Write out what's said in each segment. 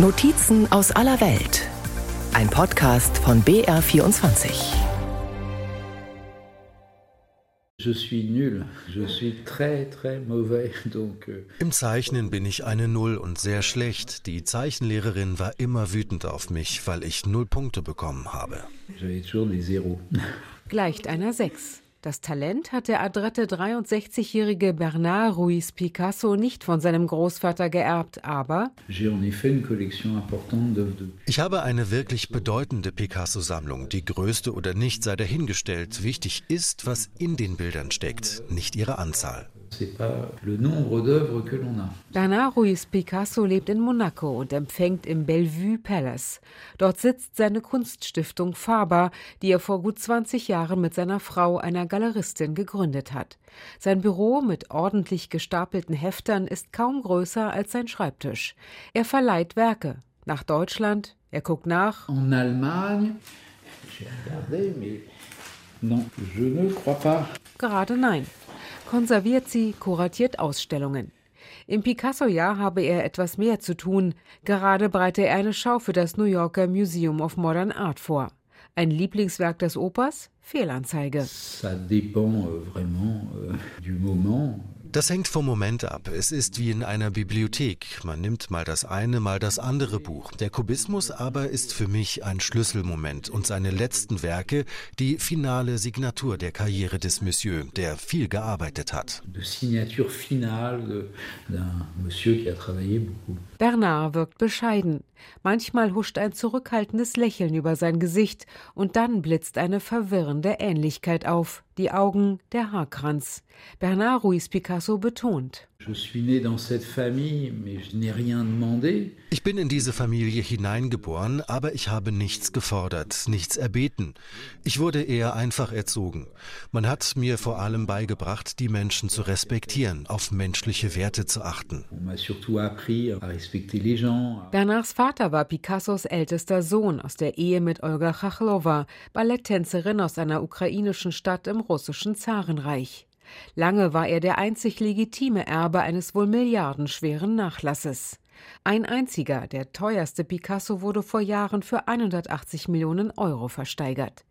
Notizen aus aller Welt. Ein Podcast von BR24. Euh, Im Zeichnen bin ich eine Null und sehr schlecht. Die Zeichenlehrerin war immer wütend auf mich, weil ich null Punkte bekommen habe. Gleicht einer Sechs. Das Talent hat der adrette 63-jährige Bernard Ruiz Picasso nicht von seinem Großvater geerbt, aber ich habe eine wirklich bedeutende Picasso-Sammlung. Die größte oder nicht sei dahingestellt. Wichtig ist, was in den Bildern steckt, nicht ihre Anzahl. Bernard Ruiz Picasso lebt in Monaco und empfängt im Bellevue Palace. Dort sitzt seine Kunststiftung Faber, die er vor gut 20 Jahren mit seiner Frau, einer Galeristin, gegründet hat. Sein Büro mit ordentlich gestapelten Heftern ist kaum größer als sein Schreibtisch. Er verleiht Werke nach Deutschland, er guckt nach. En Allemagne, j'ai regardé, mais non, je ne crois pas. Gerade nein konserviert sie, kuratiert Ausstellungen. Im Picasso-Jahr habe er etwas mehr zu tun. Gerade bereite er eine Schau für das New Yorker Museum of Modern Art vor. Ein Lieblingswerk des Opas? Fehlanzeige. Ça dépend euh, vraiment euh, du moment. Das hängt vom Moment ab. Es ist wie in einer Bibliothek. Man nimmt mal das eine, mal das andere Buch. Der Kubismus aber ist für mich ein Schlüsselmoment und seine letzten Werke die finale Signatur der Karriere des Monsieur, der viel gearbeitet hat. Bernard wirkt bescheiden. Manchmal huscht ein zurückhaltendes Lächeln über sein Gesicht und dann blitzt eine verwirrende Ähnlichkeit auf. Die Augen, der Haarkranz. Bernard Ruiz Picasso betont. Ich bin in diese Familie hineingeboren, aber ich habe nichts gefordert, nichts erbeten. Ich wurde eher einfach erzogen. Man hat mir vor allem beigebracht, die Menschen zu respektieren, auf menschliche Werte zu achten. Bernards Vater war Picassos ältester Sohn aus der Ehe mit Olga Chachlova, Balletttänzerin aus einer ukrainischen Stadt im russischen Zarenreich. Lange war er der einzig legitime Erbe eines wohl milliardenschweren Nachlasses. Ein einziger, der teuerste Picasso, wurde vor Jahren für 180 Millionen Euro versteigert.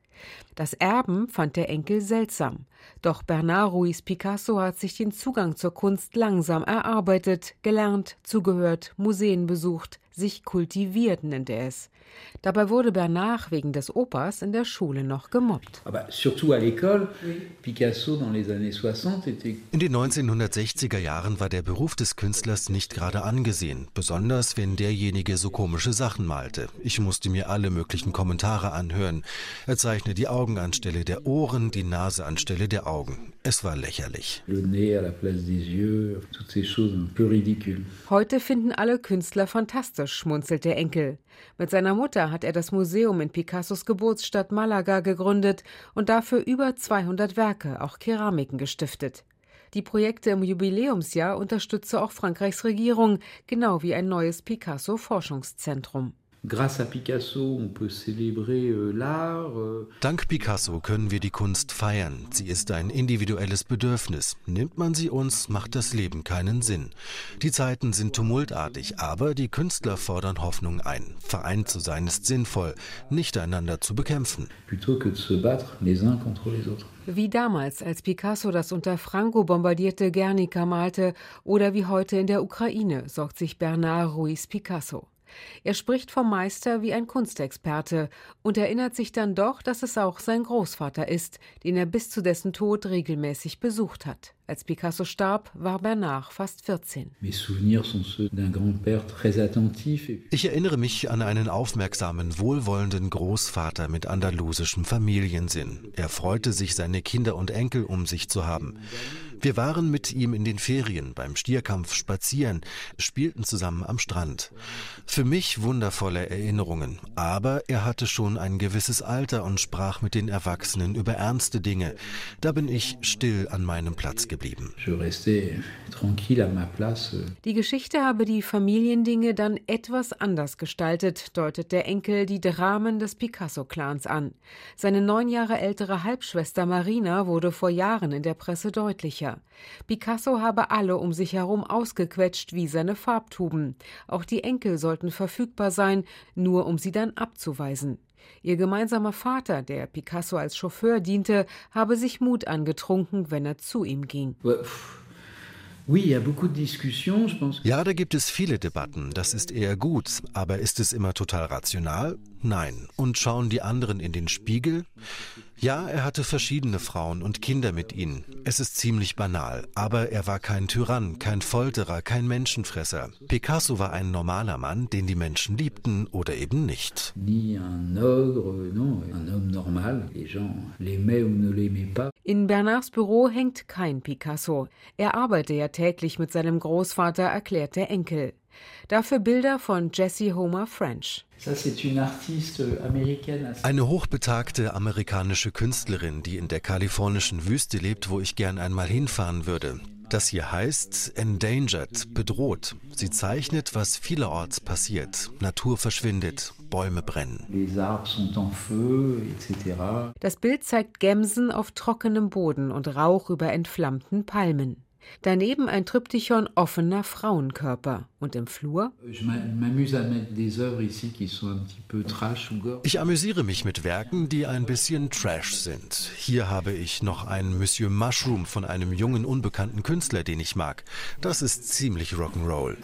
Das Erben fand der Enkel seltsam. Doch Bernard Ruiz Picasso hat sich den Zugang zur Kunst langsam erarbeitet, gelernt, zugehört, Museen besucht, sich kultiviert, nennt er es. Dabei wurde Bernard wegen des Opas in der Schule noch gemobbt. In den 1960er Jahren war der Beruf des Künstlers nicht gerade angesehen, besonders wenn derjenige so komische Sachen malte. Ich musste mir alle möglichen Kommentare anhören. Er zeichne die Augen anstelle der Ohren, die Nase anstelle der Augen. Es war lächerlich. Heute finden alle Künstler fantastisch, schmunzelt der Enkel. Mit seiner Mutter hat er das Museum in Picassos Geburtsstadt Malaga gegründet und dafür über 200 Werke, auch Keramiken gestiftet. Die Projekte im Jubiläumsjahr unterstütze auch Frankreichs Regierung, genau wie ein neues Picasso-Forschungszentrum. Euh, euh. Dank Picasso können wir die Kunst feiern. Sie ist ein individuelles Bedürfnis. Nimmt man sie uns, macht das Leben keinen Sinn. Die Zeiten sind tumultartig, aber die Künstler fordern Hoffnung ein. Vereint zu sein ist sinnvoll, nicht einander zu bekämpfen. Wie damals, als Picasso das unter Franco bombardierte Guernica malte oder wie heute in der Ukraine, sorgt sich Bernard Ruiz Picasso. Er spricht vom Meister wie ein Kunstexperte und erinnert sich dann doch, dass es auch sein Großvater ist, den er bis zu dessen Tod regelmäßig besucht hat. Als Picasso starb, war Bernard fast 14. Ich erinnere mich an einen aufmerksamen, wohlwollenden Großvater mit andalusischem Familiensinn. Er freute sich, seine Kinder und Enkel um sich zu haben. Wir waren mit ihm in den Ferien, beim Stierkampf spazieren, spielten zusammen am Strand. Für mich wundervolle Erinnerungen, aber er hatte schon ein gewisses Alter und sprach mit den Erwachsenen über ernste Dinge. Da bin ich still an meinem Platz geblieben geblieben. Die Geschichte habe die Familiendinge dann etwas anders gestaltet, deutet der Enkel die Dramen des Picasso-Clans an. Seine neun Jahre ältere Halbschwester Marina wurde vor Jahren in der Presse deutlicher. Picasso habe alle um sich herum ausgequetscht wie seine Farbtuben. Auch die Enkel sollten verfügbar sein, nur um sie dann abzuweisen. Ihr gemeinsamer Vater, der Picasso als Chauffeur diente, habe sich Mut angetrunken, wenn er zu ihm ging. Ja, da gibt es viele Debatten. Das ist eher gut. Aber ist es immer total rational? Nein. Und schauen die anderen in den Spiegel? Ja, er hatte verschiedene Frauen und Kinder mit ihnen. Es ist ziemlich banal, aber er war kein Tyrann, kein Folterer, kein Menschenfresser. Picasso war ein normaler Mann, den die Menschen liebten oder eben nicht. In Bernards Büro hängt kein Picasso. Er arbeite ja täglich mit seinem Großvater, erklärt der Enkel. Dafür Bilder von Jessie Homer French. Eine hochbetagte amerikanische Künstlerin, die in der kalifornischen Wüste lebt, wo ich gern einmal hinfahren würde. Das hier heißt Endangered, bedroht. Sie zeichnet, was vielerorts passiert. Natur verschwindet, Bäume brennen. Das Bild zeigt Gemsen auf trockenem Boden und Rauch über entflammten Palmen. Daneben ein Triptychon offener Frauenkörper. Und im Flur? Ich amüsiere mich mit Werken, die ein bisschen Trash sind. Hier habe ich noch ein Monsieur Mushroom von einem jungen, unbekannten Künstler, den ich mag. Das ist ziemlich Rock'n'Roll.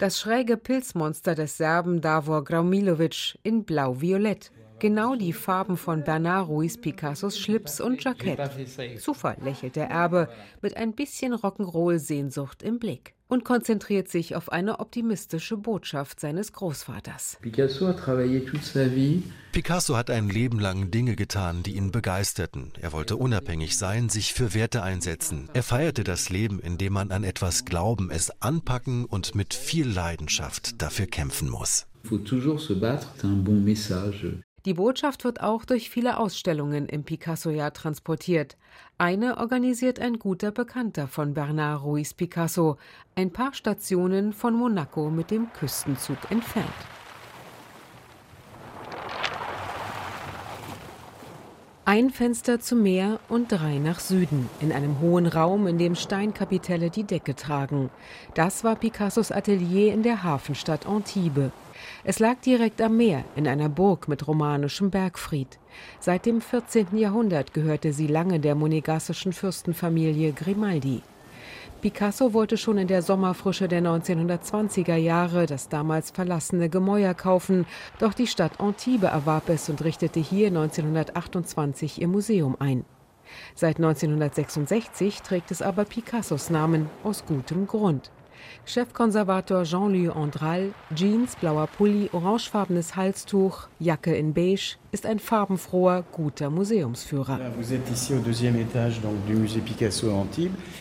Das schräge Pilzmonster des Serben Davor Graumilovic in blau-violett. Genau die Farben von Bernard Ruiz Picassos Schlips und Jackett. Zufall, lächelt der Erbe mit ein bisschen Rock'n'Roll-Sehnsucht im Blick und konzentriert sich auf eine optimistische Botschaft seines Großvaters. Picasso hat ein Leben lang Dinge getan, die ihn begeisterten. Er wollte unabhängig sein, sich für Werte einsetzen. Er feierte das Leben, indem man an etwas glauben, es anpacken und mit viel Leidenschaft dafür kämpfen muss. Die Botschaft wird auch durch viele Ausstellungen im Picasso-Jahr transportiert. Eine organisiert ein guter Bekannter von Bernard Ruiz Picasso, ein paar Stationen von Monaco mit dem Küstenzug entfernt. Ein Fenster zum Meer und drei nach Süden, in einem hohen Raum, in dem Steinkapitelle die Decke tragen. Das war Picassos Atelier in der Hafenstadt Antibes. Es lag direkt am Meer, in einer Burg mit romanischem Bergfried. Seit dem 14. Jahrhundert gehörte sie lange der monegassischen Fürstenfamilie Grimaldi. Picasso wollte schon in der Sommerfrische der 1920er Jahre das damals verlassene Gemäuer kaufen, doch die Stadt Antibes erwarb es und richtete hier 1928 ihr Museum ein. Seit 1966 trägt es aber Picassos Namen aus gutem Grund. Chefkonservator Jean-Louis Andral, Jeans, blauer Pulli, orangefarbenes Halstuch, Jacke in beige, ist ein farbenfroher, guter Museumsführer.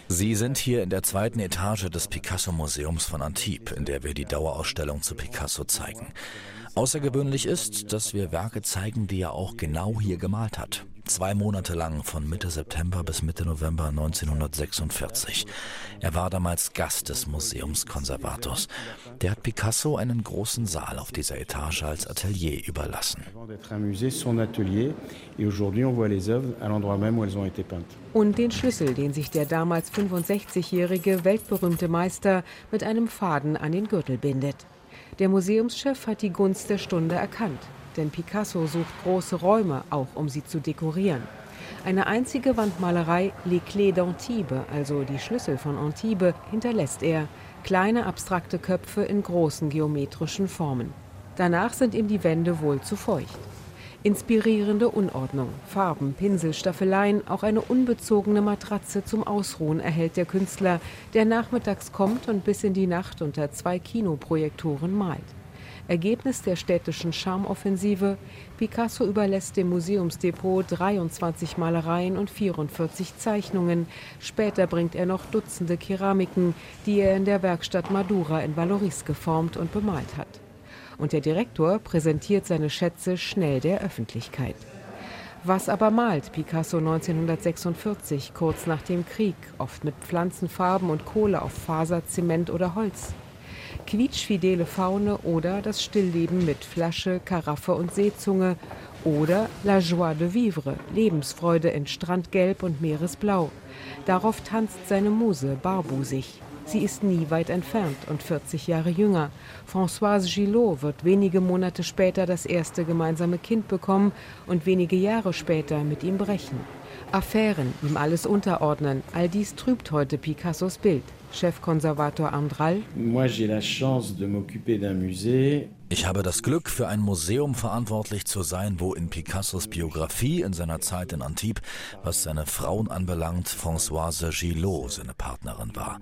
Sie sind hier in der zweiten Etage des Picasso-Museums von Antibes, in der wir die Dauerausstellung zu Picasso zeigen. Außergewöhnlich ist, dass wir Werke zeigen, die er auch genau hier gemalt hat. Zwei Monate lang, von Mitte September bis Mitte November 1946. Er war damals Gast des Museumskonservators. Der hat Picasso einen großen Saal auf dieser Etage als Atelier überlassen. Und den Schlüssel, den sich der damals 65-jährige weltberühmte Meister mit einem Faden an den Gürtel bindet. Der Museumschef hat die Gunst der Stunde erkannt denn Picasso sucht große Räume, auch um sie zu dekorieren. Eine einzige Wandmalerei, Les Clés d'Antibes, also die Schlüssel von Antibes, hinterlässt er, kleine abstrakte Köpfe in großen geometrischen Formen. Danach sind ihm die Wände wohl zu feucht. Inspirierende Unordnung, Farben, Pinsel, Staffeleien, auch eine unbezogene Matratze zum Ausruhen erhält der Künstler, der nachmittags kommt und bis in die Nacht unter zwei Kinoprojektoren malt. Ergebnis der städtischen Charmoffensive, Picasso überlässt dem Museumsdepot 23 Malereien und 44 Zeichnungen. Später bringt er noch Dutzende Keramiken, die er in der Werkstatt Madura in Valoris geformt und bemalt hat. Und der Direktor präsentiert seine Schätze schnell der Öffentlichkeit. Was aber malt Picasso 1946, kurz nach dem Krieg, oft mit Pflanzenfarben und Kohle auf Faser, Zement oder Holz? Quietschfidele Faune oder das Stillleben mit Flasche, Karaffe und Seezunge oder La Joie de Vivre, Lebensfreude in Strandgelb und Meeresblau. Darauf tanzt seine Muse barbusig. Sie ist nie weit entfernt und 40 Jahre jünger. Françoise Gillot wird wenige Monate später das erste gemeinsame Kind bekommen und wenige Jahre später mit ihm brechen. Affären, ihm alles unterordnen, all dies trübt heute Picassos Bild. Chefkonservator Andral. Ich habe das Glück, für ein Museum verantwortlich zu sein, wo in Picassos Biografie in seiner Zeit in Antibes, was seine Frauen anbelangt, Françoise Gillot seine Partnerin war.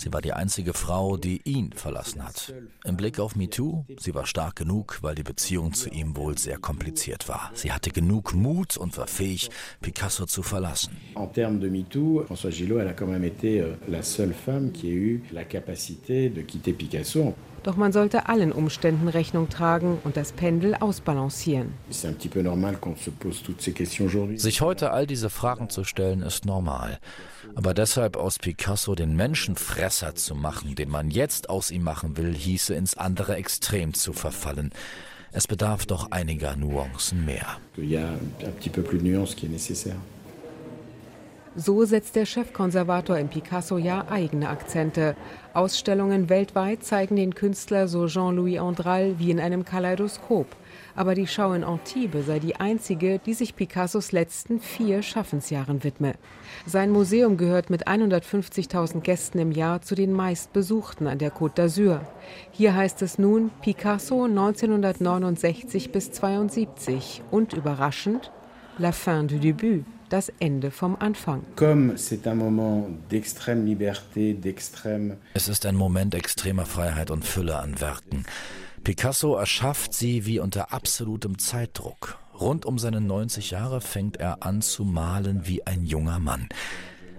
Sie war die einzige Frau, die ihn verlassen hat. Im Blick auf MeToo, sie war stark genug, weil die Beziehung zu ihm wohl sehr kompliziert war. Sie hatte genug Mut und war fähig, Picasso zu verlassen. En termes de MeToo, Françoise Gillot, elle a quand même été euh, la seule femme qui ait eu la capacité de quitter Picasso. Doch man sollte allen Umständen Rechnung tragen und das Pendel ausbalancieren. Sich heute all diese Fragen zu stellen, ist normal. Aber deshalb aus Picasso den Menschenfresser zu machen, den man jetzt aus ihm machen will, hieße ins andere Extrem zu verfallen. Es bedarf doch einiger Nuancen mehr. So setzt der Chefkonservator im Picasso-Jahr eigene Akzente. Ausstellungen weltweit zeigen den Künstler so Jean-Louis Andral wie in einem Kaleidoskop. Aber die Schau in Antibes sei die einzige, die sich Picassos letzten vier Schaffensjahren widme. Sein Museum gehört mit 150.000 Gästen im Jahr zu den meistbesuchten an der Côte d'Azur. Hier heißt es nun Picasso 1969 bis 72 und überraschend La fin du début das Ende vom Anfang. Es ist ein Moment extremer Freiheit und Fülle an Werken. Picasso erschafft sie wie unter absolutem Zeitdruck. Rund um seine 90 Jahre fängt er an zu malen wie ein junger Mann.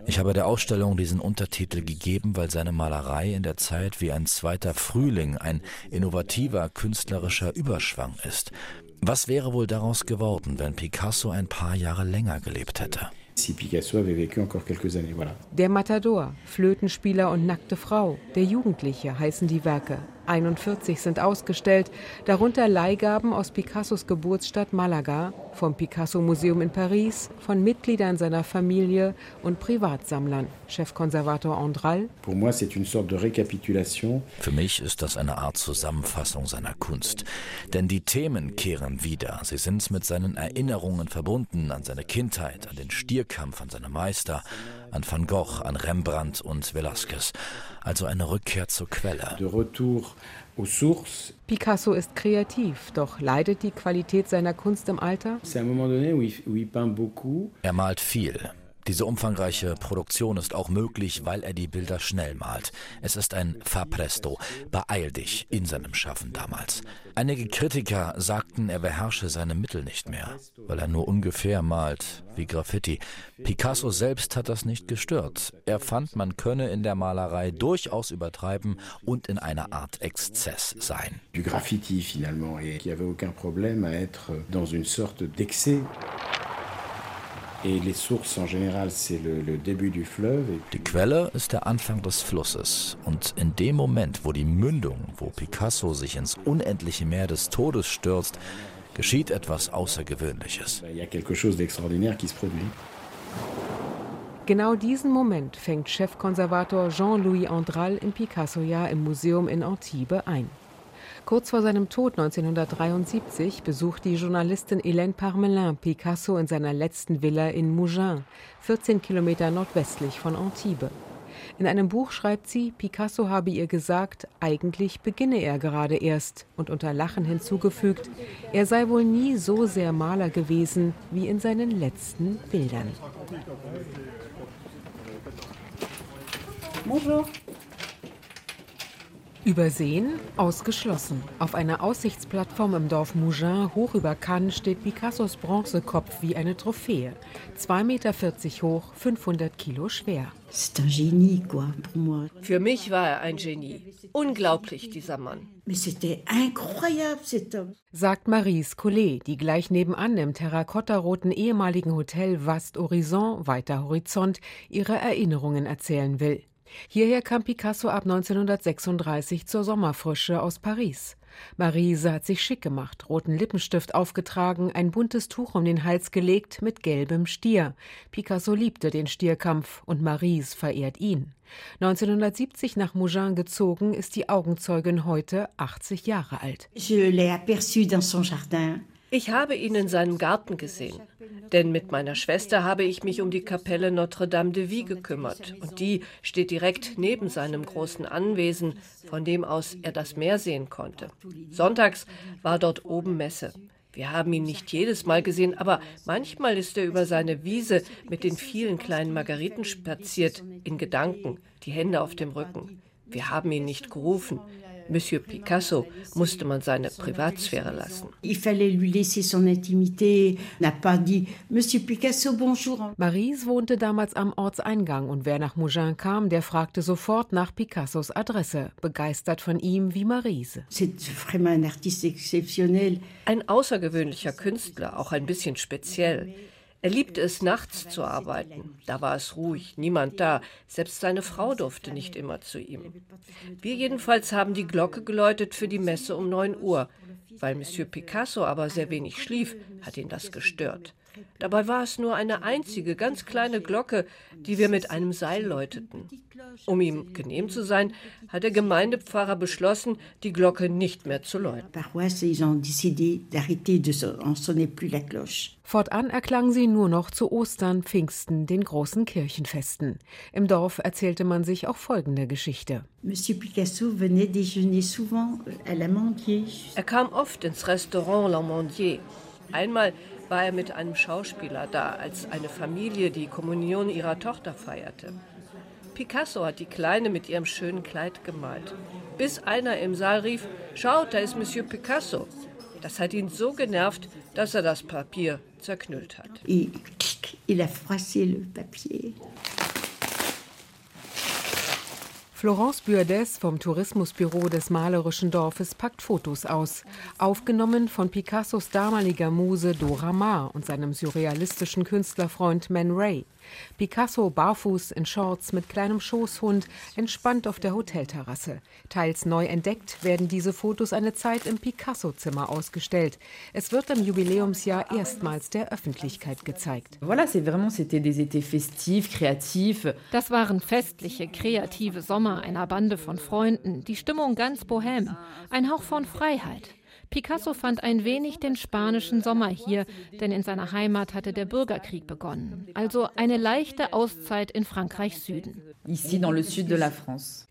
Ich habe der Ausstellung diesen Untertitel gegeben, weil seine Malerei in der Zeit wie ein zweiter Frühling, ein innovativer künstlerischer Überschwang ist. Was wäre wohl daraus geworden, wenn Picasso ein paar Jahre länger gelebt hätte? Der Matador, Flötenspieler und nackte Frau, der Jugendliche heißen die Werke. 41 sind ausgestellt, darunter Leihgaben aus Picassos Geburtsstadt Malaga, vom Picasso-Museum in Paris, von Mitgliedern seiner Familie und Privatsammlern. Chefkonservator Andral. Für mich ist das eine Art Zusammenfassung seiner Kunst. Denn die Themen kehren wieder. Sie sind mit seinen Erinnerungen verbunden an seine Kindheit, an den Stierkampf, an seine Meister, an Van Gogh, an Rembrandt und Velázquez. Also eine Rückkehr zur Quelle. Picasso ist kreativ, doch leidet die Qualität seiner Kunst im Alter? Er malt viel. Diese umfangreiche Produktion ist auch möglich, weil er die Bilder schnell malt. Es ist ein Fapresto, beeil dich in seinem Schaffen damals. Einige Kritiker sagten, er beherrsche seine Mittel nicht mehr, weil er nur ungefähr malt, wie Graffiti. Picasso selbst hat das nicht gestört. Er fand, man könne in der Malerei durchaus übertreiben und in einer Art Exzess sein. Du Graffiti finalement, et il n'y avait aucun problème à être dans une sorte d'excès. Die Quelle ist der Anfang des Flusses. Und in dem Moment, wo die Mündung, wo Picasso sich ins unendliche Meer des Todes stürzt, geschieht etwas Außergewöhnliches. Genau diesen Moment fängt Chefkonservator Jean-Louis Andral im Picasso-Jahr im Museum in Antibes ein. Kurz vor seinem Tod 1973 besucht die Journalistin Hélène Parmelin Picasso in seiner letzten Villa in Mougins, 14 Kilometer nordwestlich von Antibes. In einem Buch schreibt sie, Picasso habe ihr gesagt, eigentlich beginne er gerade erst und unter Lachen hinzugefügt, er sei wohl nie so sehr Maler gewesen wie in seinen letzten Bildern. Bonjour. Übersehen? Ausgeschlossen. Auf einer Aussichtsplattform im Dorf Mougins hoch über Cannes steht Picassos Bronzekopf wie eine Trophäe. 2,40 Meter hoch, 500 Kilo schwer. Für mich war er ein Genie. Unglaublich, dieser Mann. Sagt Marise Collet, die gleich nebenan im terrakottaroten ehemaligen Hotel Vast Horizon, weiter Horizont, ihre Erinnerungen erzählen will. Hierher kam Picasso ab 1936 zur Sommerfrische aus Paris. Marise hat sich schick gemacht, roten Lippenstift aufgetragen, ein buntes Tuch um den Hals gelegt mit gelbem Stier. Picasso liebte den Stierkampf und Marise verehrt ihn. 1970 nach Mougins gezogen, ist die Augenzeugin heute 80 Jahre alt. Je l'ai aperçu dans son jardin. Ich habe ihn in seinem Garten gesehen, denn mit meiner Schwester habe ich mich um die Kapelle Notre-Dame de Vie gekümmert und die steht direkt neben seinem großen Anwesen, von dem aus er das Meer sehen konnte. Sonntags war dort oben Messe. Wir haben ihn nicht jedes Mal gesehen, aber manchmal ist er über seine Wiese mit den vielen kleinen Margariten spaziert, in Gedanken, die Hände auf dem Rücken. Wir haben ihn nicht gerufen. Monsieur Picasso musste man seine Privatsphäre lassen. Marise wohnte damals am Ortseingang und wer nach Mougins kam, der fragte sofort nach Picassos Adresse, begeistert von ihm wie Marise. Ein außergewöhnlicher Künstler, auch ein bisschen speziell. Er liebte es, nachts zu arbeiten. Da war es ruhig, niemand da. Selbst seine Frau durfte nicht immer zu ihm. Wir jedenfalls haben die Glocke geläutet für die Messe um 9 Uhr. Weil Monsieur Picasso aber sehr wenig schlief, hat ihn das gestört. Dabei war es nur eine einzige, ganz kleine Glocke, die wir mit einem Seil läuteten. Um ihm genehm zu sein, hat der Gemeindepfarrer beschlossen, die Glocke nicht mehr zu läuten. Fortan erklang sie nur noch zu Ostern, Pfingsten, den großen Kirchenfesten. Im Dorf erzählte man sich auch folgende Geschichte. Er kam oft ins Restaurant L'Amandier. Einmal war er mit einem Schauspieler da, als eine Familie die Kommunion ihrer Tochter feierte. Picasso hat die Kleine mit ihrem schönen Kleid gemalt. Bis einer im Saal rief, schaut, da ist Monsieur Picasso. Das hat ihn so genervt, dass er das Papier zerknüllt hat. Il a froissé le papier. Florence Bürdes vom Tourismusbüro des malerischen Dorfes packt Fotos aus, aufgenommen von Picassos damaliger Muse Dora Maar und seinem surrealistischen Künstlerfreund Man Ray. Picasso barfuß in Shorts mit kleinem Schoßhund, entspannt auf der Hotelterrasse. Teils neu entdeckt werden diese Fotos eine Zeit im Picasso-Zimmer ausgestellt. Es wird im Jubiläumsjahr erstmals der Öffentlichkeit gezeigt. Das waren festliche, kreative Sommer einer Bande von Freunden, die Stimmung ganz bohem, ein Hauch von Freiheit. Picasso fand ein wenig den spanischen Sommer hier, denn in seiner Heimat hatte der Bürgerkrieg begonnen. Also eine leichte Auszeit in Frankreichs Süden.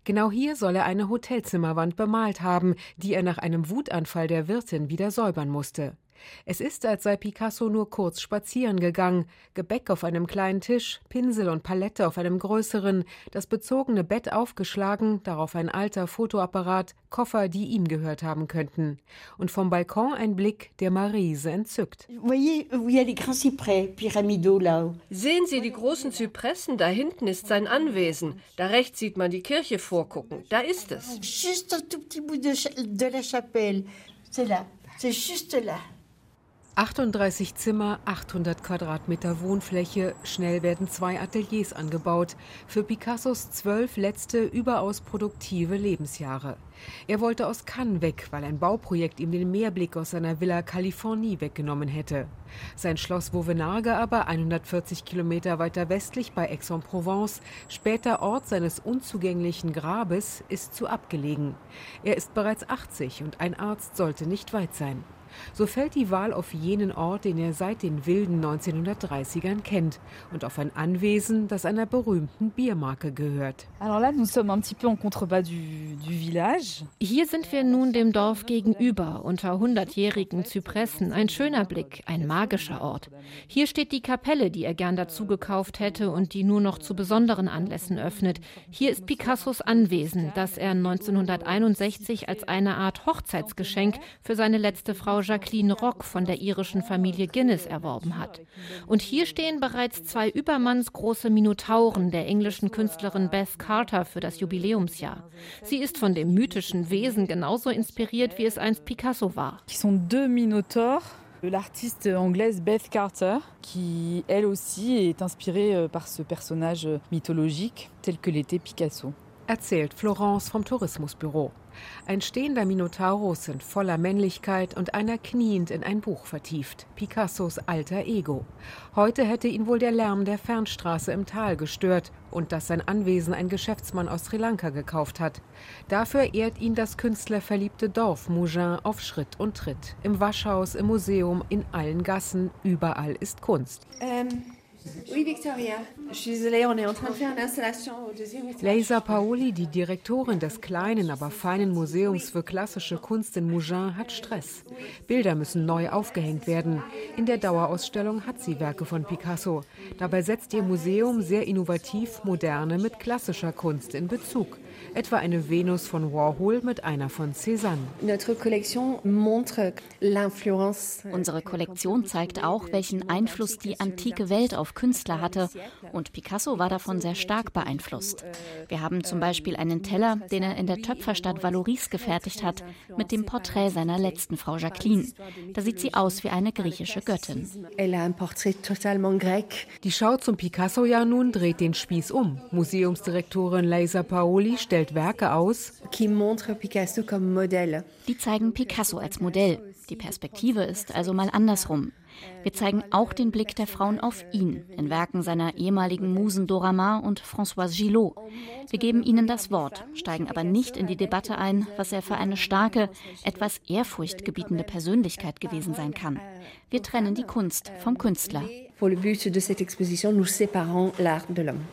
Genau hier soll er eine Hotelzimmerwand bemalt haben, die er nach einem Wutanfall der Wirtin wieder säubern musste. Es ist, als sei Picasso nur kurz spazieren gegangen, Gebäck auf einem kleinen Tisch, Pinsel und Palette auf einem größeren, das bezogene Bett aufgeschlagen, darauf ein alter Fotoapparat, Koffer, die ihm gehört haben könnten. Und vom Balkon ein Blick, der Marise entzückt. Sehen Sie die großen Zypressen, da hinten ist sein Anwesen. Da rechts sieht man die Kirche vorgucken. Da ist es. Juste un tout petit bout de la chapelle. C'est là. C'est juste là. 38 Zimmer, 800 Quadratmeter Wohnfläche, schnell werden zwei Ateliers angebaut, für Picassos zwölf letzte überaus produktive Lebensjahre. Er wollte aus Cannes weg, weil ein Bauprojekt ihm den Meerblick aus seiner Villa Californie weggenommen hätte. Sein Schloss Vauvenargues aber, 140 Kilometer weiter westlich bei Aix-en-Provence, später Ort seines unzugänglichen Grabes, ist zu abgelegen. Er ist bereits 80 und ein Arzt sollte nicht weit sein. So fällt die Wahl auf jenen Ort, den er seit den wilden 1930ern kennt und auf ein Anwesen, das einer berühmten Biermarke gehört. Hier sind wir nun dem Dorf gegenüber, unter hundertjährigen Zypressen. Ein schöner Blick, ein magischer Ort. Hier steht die Kapelle, die er gern dazu gekauft hätte und die nur noch zu besonderen Anlässen öffnet. Hier ist Picassos Anwesen, das er 1961 als eine Art Hochzeitsgeschenk für seine letzte Frau Jacqueline Rock von der irischen Familie Guinness erworben hat. Und hier stehen bereits zwei übermannsgroße Minotauren der englischen Künstlerin Beth Carter für das Jubiläumsjahr. Sie ist von dem mythischen Wesen genauso inspiriert, wie es einst Picasso war. Qui sont deux minotaures l'artiste anglaise Beth Carter, qui elle aussi est inspirée euh, par ce personnage mythologique tel que l'était Picasso. Erzählt Florence vom Tourismusbüro. Ein stehender Minotaurus in voller Männlichkeit und einer kniend in ein Buch vertieft. Picassos alter Ego. Heute hätte ihn wohl der Lärm der Fernstraße im Tal gestört und dass sein Anwesen ein Geschäftsmann aus Sri Lanka gekauft hat. Dafür ehrt ihn das künstlerverliebte Dorf Mougin auf Schritt und Tritt. Im Waschhaus, im Museum, in allen Gassen, überall ist Kunst. Ähm. Oui, Victoria. Je suis désolée, on est en train de faire une installation au deuxième étage. Leisa Paoli, die Direktorin des kleinen, aber feinen Museums für klassische Kunst in Mougins, hat Stress. Bilder müssen neu aufgehängt werden. In der Dauerausstellung hat sie Werke von Picasso. Dabei setzt ihr Museum sehr innovativ moderne mit klassischer Kunst in Bezug etwa eine Venus von Warhol mit einer von Cézanne. Unsere Kollektion zeigt auch, welchen Einfluss die antike Welt auf Künstler hatte und Picasso war davon sehr stark beeinflusst. Wir haben zum Beispiel einen Teller, den er in der Töpferstadt Valoris gefertigt hat, mit dem Porträt seiner letzten Frau Jacqueline. Da sieht sie aus wie eine griechische Göttin. Die Schau zum Picasso-Jahr nun dreht den Spieß um. Museumsdirektorin Leisa Paoli stellt Werke aus, die zeigen Picasso als Modell. Die Perspektive ist also mal andersrum. Wir zeigen auch den Blick der Frauen auf ihn in Werken seiner ehemaligen Musen Dora Maar und Françoise Gillot. Wir geben ihnen das Wort, steigen aber nicht in die Debatte ein, was er für eine starke, etwas ehrfurchtgebietende Persönlichkeit gewesen sein kann. Wir trennen die Kunst vom Künstler. Pour le but de cette exposition, nous séparons l'art de l'homme.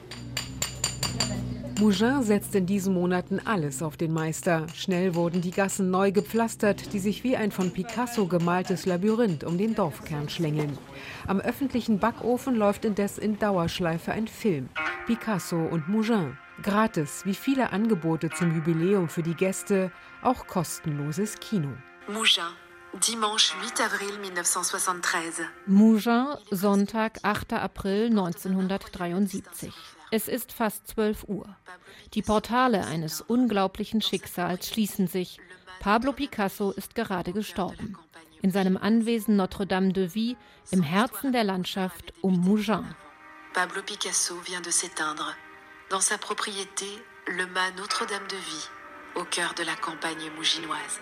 Mougin setzt in diesen Monaten alles auf den Meister. Schnell wurden die Gassen neu gepflastert, die sich wie ein von Picasso gemaltes Labyrinth um den Dorfkern schlängeln. Am öffentlichen Backofen läuft indes in Dauerschleife ein Film. Picasso und Mougin. Gratis, wie viele Angebote zum Jubiläum für die Gäste, auch kostenloses Kino. Mougin. Dimanche 8 Avril 1973. Mougin, Sonntag, 8. April 1973. Es ist fast 12 Uhr. Die Portale eines unglaublichen Schicksals schließen sich. Pablo Picasso ist gerade gestorben. In seinem Anwesen Notre-Dame de Vie im Herzen der Landschaft um Mougins. Pablo Picasso vient de s'éteindre dans sa propriété Le Mas Notre-Dame de Vie, au cœur de la campagne mouginoise.